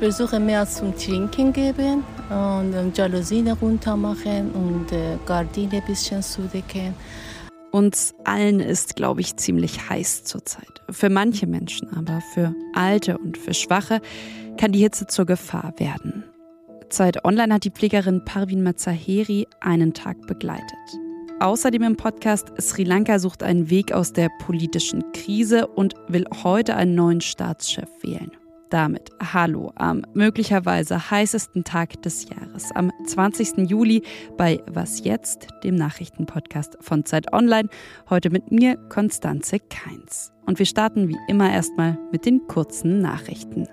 Ich versuche mehr zum Trinken geben und Jalousien runter machen und äh, Gardine ein bisschen zudecken. Uns allen ist, glaube ich, ziemlich heiß zurzeit. Für manche Menschen, aber für Alte und für Schwache kann die Hitze zur Gefahr werden. Zeit Online hat die Pflegerin Parvin Mazaheri einen Tag begleitet. Außerdem im Podcast Sri Lanka sucht einen Weg aus der politischen Krise und will heute einen neuen Staatschef wählen. Damit Hallo am möglicherweise heißesten Tag des Jahres, am 20. Juli bei Was jetzt, dem Nachrichtenpodcast von Zeit Online. Heute mit mir, Konstanze Keins. Und wir starten wie immer erstmal mit den kurzen Nachrichten.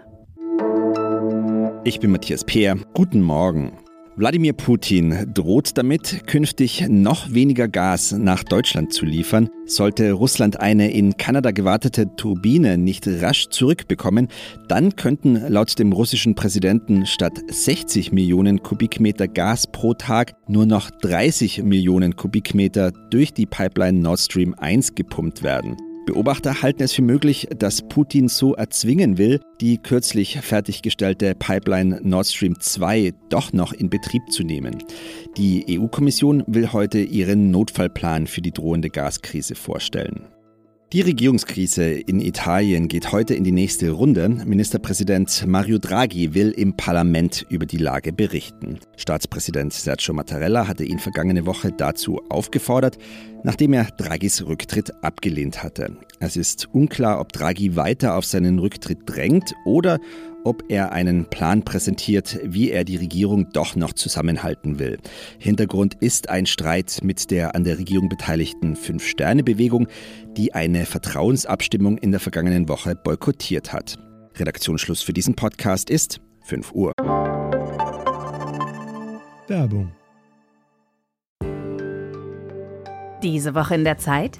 Ich bin Matthias Peer. Guten Morgen. Wladimir Putin droht damit, künftig noch weniger Gas nach Deutschland zu liefern. Sollte Russland eine in Kanada gewartete Turbine nicht rasch zurückbekommen, dann könnten laut dem russischen Präsidenten statt 60 Millionen Kubikmeter Gas pro Tag nur noch 30 Millionen Kubikmeter durch die Pipeline Nord Stream 1 gepumpt werden. Beobachter halten es für möglich, dass Putin so erzwingen will, die kürzlich fertiggestellte Pipeline Nord Stream 2 doch noch in Betrieb zu nehmen. Die EU-Kommission will heute ihren Notfallplan für die drohende Gaskrise vorstellen. Die Regierungskrise in Italien geht heute in die nächste Runde. Ministerpräsident Mario Draghi will im Parlament über die Lage berichten. Staatspräsident Sergio Mattarella hatte ihn vergangene Woche dazu aufgefordert, nachdem er Draghis Rücktritt abgelehnt hatte. Es ist unklar, ob Draghi weiter auf seinen Rücktritt drängt oder ob er einen Plan präsentiert, wie er die Regierung doch noch zusammenhalten will. Hintergrund ist ein Streit mit der an der Regierung beteiligten Fünf-Sterne-Bewegung, die eine Vertrauensabstimmung in der vergangenen Woche boykottiert hat. Redaktionsschluss für diesen Podcast ist 5 Uhr. Werbung. Diese Woche in der Zeit?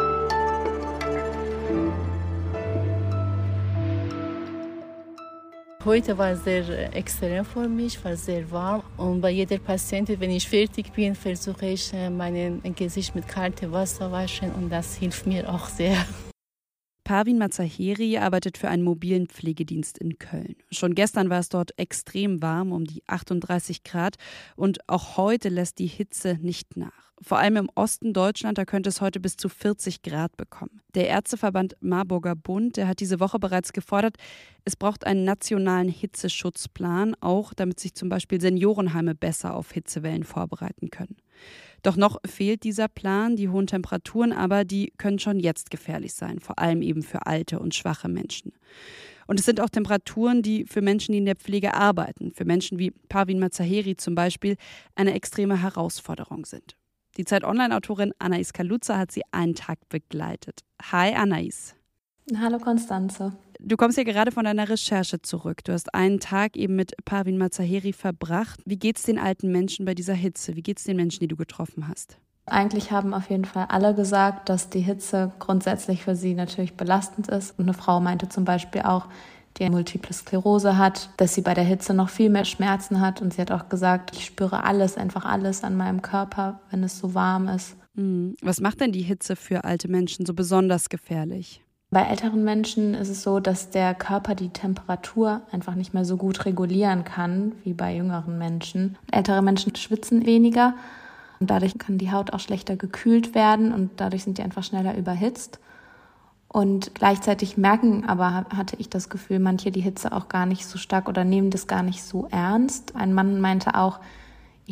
Heute war sehr extrem für mich, war sehr warm. Und bei jeder Patientin, wenn ich fertig bin, versuche ich, mein Gesicht mit kaltem Wasser waschen und das hilft mir auch sehr. Parvin Mazaheri arbeitet für einen mobilen Pflegedienst in Köln. Schon gestern war es dort extrem warm, um die 38 Grad, und auch heute lässt die Hitze nicht nach. Vor allem im Osten Deutschland, da könnte es heute bis zu 40 Grad bekommen. Der Ärzteverband Marburger Bund, der hat diese Woche bereits gefordert, es braucht einen nationalen Hitzeschutzplan, auch damit sich zum Beispiel Seniorenheime besser auf Hitzewellen vorbereiten können. Doch noch fehlt dieser Plan. Die hohen Temperaturen aber, die können schon jetzt gefährlich sein, vor allem eben für alte und schwache Menschen. Und es sind auch Temperaturen, die für Menschen, die in der Pflege arbeiten, für Menschen wie Parvin Mazaheri zum Beispiel, eine extreme Herausforderung sind. Die Zeit Online-Autorin Anais Kaluza hat sie einen Tag begleitet. Hi Anais. Hallo Konstanze. Du kommst ja gerade von deiner Recherche zurück. Du hast einen Tag eben mit Parvin Mazaheri verbracht. Wie geht's den alten Menschen bei dieser Hitze? Wie geht's den Menschen, die du getroffen hast? Eigentlich haben auf jeden Fall alle gesagt, dass die Hitze grundsätzlich für sie natürlich belastend ist. Und eine Frau meinte zum Beispiel auch, die Multiple Sklerose hat, dass sie bei der Hitze noch viel mehr Schmerzen hat. Und sie hat auch gesagt, ich spüre alles, einfach alles an meinem Körper, wenn es so warm ist. Hm. Was macht denn die Hitze für alte Menschen so besonders gefährlich? Bei älteren Menschen ist es so, dass der Körper die Temperatur einfach nicht mehr so gut regulieren kann wie bei jüngeren Menschen. Ältere Menschen schwitzen weniger und dadurch kann die Haut auch schlechter gekühlt werden und dadurch sind die einfach schneller überhitzt. Und gleichzeitig merken aber, hatte ich das Gefühl, manche die Hitze auch gar nicht so stark oder nehmen das gar nicht so ernst. Ein Mann meinte auch,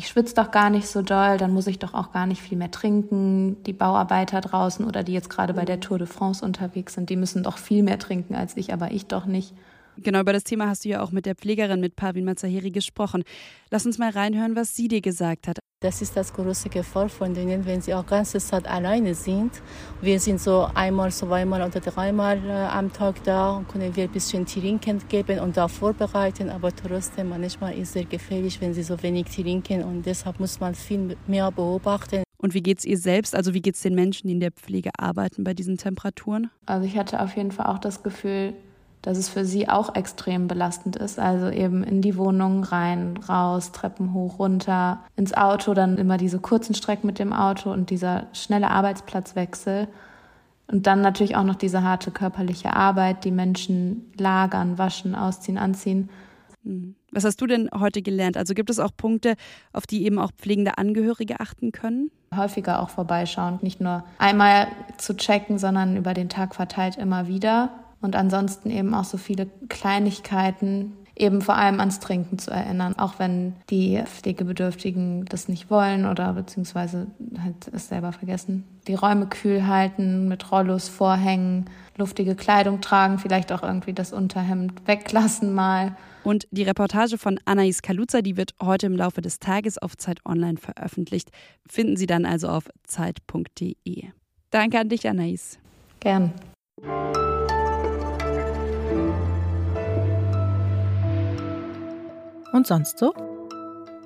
ich schwitze doch gar nicht so doll, dann muss ich doch auch gar nicht viel mehr trinken. Die Bauarbeiter draußen oder die jetzt gerade bei der Tour de France unterwegs sind, die müssen doch viel mehr trinken als ich, aber ich doch nicht. Genau, über das Thema hast du ja auch mit der Pflegerin, mit Pavin Mazaheri gesprochen. Lass uns mal reinhören, was sie dir gesagt hat. Das ist das große Gefahr von denen, wenn sie auch ganze Zeit alleine sind. Wir sind so einmal, zweimal oder dreimal äh, am Tag da und können wir ein bisschen trinken geben und da vorbereiten. Aber trotzdem, manchmal ist es sehr gefährlich, wenn sie so wenig trinken und deshalb muss man viel mehr beobachten. Und wie geht es ihr selbst? Also wie geht es den Menschen, die in der Pflege arbeiten bei diesen Temperaturen? Also ich hatte auf jeden Fall auch das Gefühl, dass es für sie auch extrem belastend ist. Also eben in die Wohnung rein, raus, Treppen hoch, runter, ins Auto, dann immer diese kurzen Strecken mit dem Auto und dieser schnelle Arbeitsplatzwechsel. Und dann natürlich auch noch diese harte körperliche Arbeit, die Menschen lagern, waschen, ausziehen, anziehen. Hm. Was hast du denn heute gelernt? Also gibt es auch Punkte, auf die eben auch pflegende Angehörige achten können? Häufiger auch vorbeischauen, nicht nur einmal zu checken, sondern über den Tag verteilt immer wieder. Und ansonsten eben auch so viele Kleinigkeiten, eben vor allem ans Trinken zu erinnern, auch wenn die Pflegebedürftigen das nicht wollen oder beziehungsweise halt es selber vergessen. Die Räume kühl halten, mit Rollos vorhängen, luftige Kleidung tragen, vielleicht auch irgendwie das Unterhemd weglassen mal. Und die Reportage von Anais Kaluza, die wird heute im Laufe des Tages auf Zeit Online veröffentlicht. Finden Sie dann also auf zeit.de. Danke an dich, Anais. Gern. Und sonst so?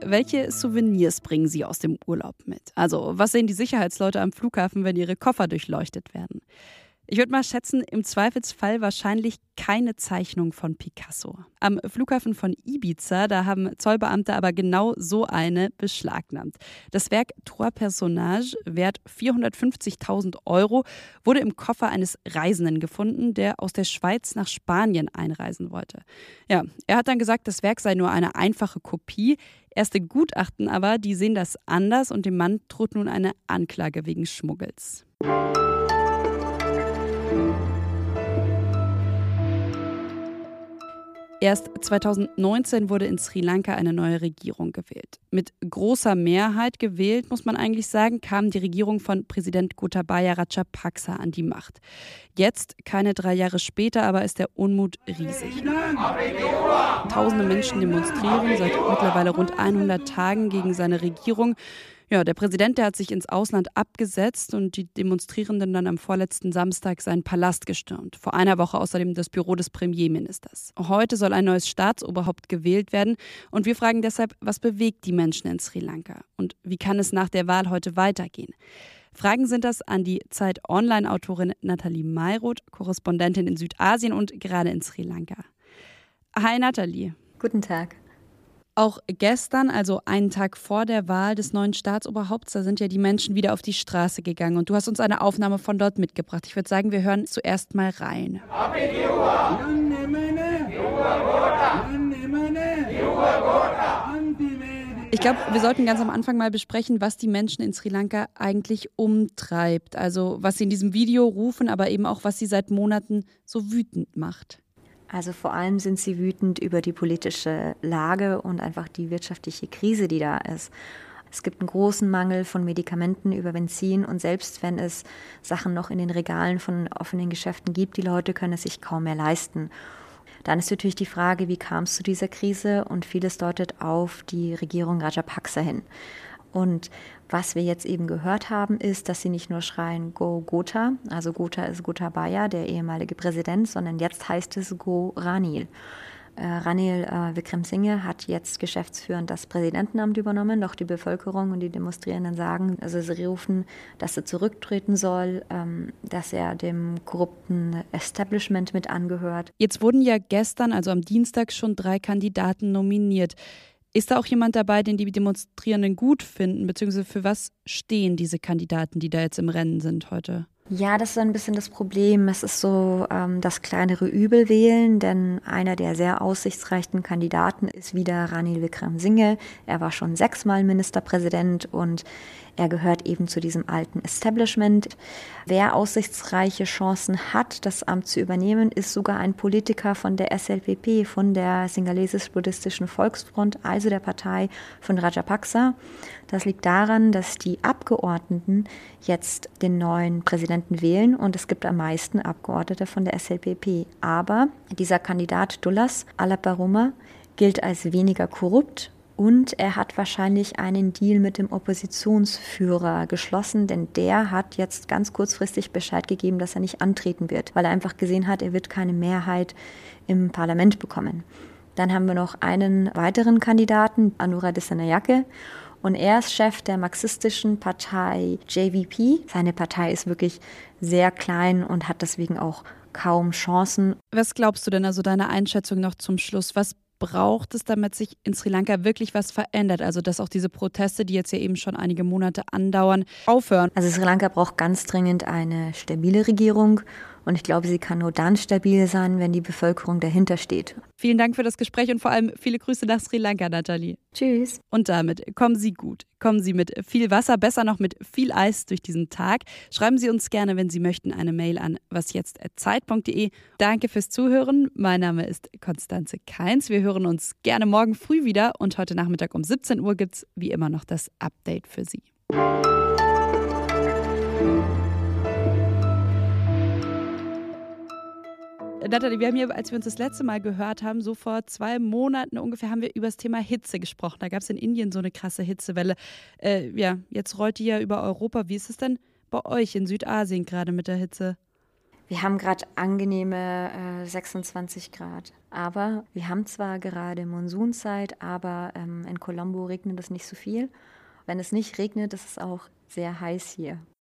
Welche Souvenirs bringen Sie aus dem Urlaub mit? Also, was sehen die Sicherheitsleute am Flughafen, wenn ihre Koffer durchleuchtet werden? Ich würde mal schätzen, im Zweifelsfall wahrscheinlich keine Zeichnung von Picasso. Am Flughafen von Ibiza, da haben Zollbeamte aber genau so eine beschlagnahmt. Das Werk Trois Personnages, wert 450.000 Euro, wurde im Koffer eines Reisenden gefunden, der aus der Schweiz nach Spanien einreisen wollte. Ja, er hat dann gesagt, das Werk sei nur eine einfache Kopie. Erste Gutachten aber, die sehen das anders und dem Mann droht nun eine Anklage wegen Schmuggels. Erst 2019 wurde in Sri Lanka eine neue Regierung gewählt. Mit großer Mehrheit gewählt, muss man eigentlich sagen, kam die Regierung von Präsident Gotabaya Rajapaksa an die Macht. Jetzt, keine drei Jahre später, aber ist der Unmut riesig. Tausende Menschen demonstrieren seit mittlerweile rund 100 Tagen gegen seine Regierung. Ja, der Präsident, der hat sich ins Ausland abgesetzt und die Demonstrierenden dann am vorletzten Samstag seinen Palast gestürmt. Vor einer Woche außerdem das Büro des Premierministers. Heute soll ein neues Staatsoberhaupt gewählt werden und wir fragen deshalb, was bewegt die Menschen in Sri Lanka und wie kann es nach der Wahl heute weitergehen? Fragen sind das an die Zeit Online-Autorin Nathalie Mayroth, Korrespondentin in Südasien und gerade in Sri Lanka. Hi Nathalie. Guten Tag. Auch gestern, also einen Tag vor der Wahl des neuen Staatsoberhaupts, da sind ja die Menschen wieder auf die Straße gegangen. Und du hast uns eine Aufnahme von dort mitgebracht. Ich würde sagen, wir hören zuerst mal rein. Ich glaube, wir sollten ganz am Anfang mal besprechen, was die Menschen in Sri Lanka eigentlich umtreibt. Also was sie in diesem Video rufen, aber eben auch, was sie seit Monaten so wütend macht. Also vor allem sind sie wütend über die politische Lage und einfach die wirtschaftliche Krise, die da ist. Es gibt einen großen Mangel von Medikamenten über Benzin und selbst wenn es Sachen noch in den Regalen von offenen Geschäften gibt, die Leute können es sich kaum mehr leisten. Dann ist natürlich die Frage, wie kam es zu dieser Krise und vieles deutet auf die Regierung Rajapaksa hin. Und was wir jetzt eben gehört haben, ist, dass sie nicht nur schreien Go Gotha, also Gotha ist Gotabaya, der ehemalige Präsident, sondern jetzt heißt es Go Ranil. Äh, Ranil äh, Wickremesinghe hat jetzt geschäftsführend das Präsidentenamt übernommen, doch die Bevölkerung und die Demonstrierenden sagen, also sie rufen, dass er zurücktreten soll, ähm, dass er dem korrupten Establishment mit angehört. Jetzt wurden ja gestern, also am Dienstag, schon drei Kandidaten nominiert. Ist da auch jemand dabei, den die Demonstrierenden gut finden, beziehungsweise für was stehen diese Kandidaten, die da jetzt im Rennen sind heute? Ja, das ist ein bisschen das Problem. Es ist so ähm, das kleinere Übel wählen, denn einer der sehr aussichtsreichen Kandidaten ist wieder Ranil Wickremesinghe. Er war schon sechsmal Ministerpräsident und er gehört eben zu diesem alten Establishment. Wer aussichtsreiche Chancen hat, das Amt zu übernehmen, ist sogar ein Politiker von der SLPP, von der Singalesisch-Buddhistischen Volksfront, also der Partei von Rajapaksa. Das liegt daran, dass die Abgeordneten jetzt den neuen Präsidenten wählen und es gibt am meisten Abgeordnete von der SLPP. Aber dieser Kandidat Dullas Alaparuma gilt als weniger korrupt und er hat wahrscheinlich einen Deal mit dem Oppositionsführer geschlossen, denn der hat jetzt ganz kurzfristig Bescheid gegeben, dass er nicht antreten wird, weil er einfach gesehen hat, er wird keine Mehrheit im Parlament bekommen. Dann haben wir noch einen weiteren Kandidaten, Anura Desanayake. Und er ist Chef der marxistischen Partei JVP. Seine Partei ist wirklich sehr klein und hat deswegen auch kaum Chancen. Was glaubst du denn, also deine Einschätzung noch zum Schluss? Was braucht es, damit sich in Sri Lanka wirklich was verändert? Also, dass auch diese Proteste, die jetzt ja eben schon einige Monate andauern, aufhören? Also, Sri Lanka braucht ganz dringend eine stabile Regierung. Und ich glaube, sie kann nur dann stabil sein, wenn die Bevölkerung dahinter steht. Vielen Dank für das Gespräch und vor allem viele Grüße nach Sri Lanka, Nathalie. Tschüss. Und damit kommen Sie gut. Kommen Sie mit viel Wasser, besser noch mit viel Eis durch diesen Tag. Schreiben Sie uns gerne, wenn Sie möchten, eine Mail an wasjetzt.zeit.de. Danke fürs Zuhören. Mein Name ist Konstanze Keins. Wir hören uns gerne morgen früh wieder und heute Nachmittag um 17 Uhr gibt es wie immer noch das Update für Sie. Nathalie, wir haben hier, als wir uns das letzte Mal gehört haben, so vor zwei Monaten ungefähr, haben wir über das Thema Hitze gesprochen. Da gab es in Indien so eine krasse Hitzewelle. Äh, ja, jetzt rollt die ja über Europa. Wie ist es denn bei euch in Südasien gerade mit der Hitze? Wir haben gerade angenehme äh, 26 Grad. Aber wir haben zwar gerade Monsunzeit, aber ähm, in Colombo regnet es nicht so viel. Wenn es nicht regnet, ist es auch sehr heiß hier.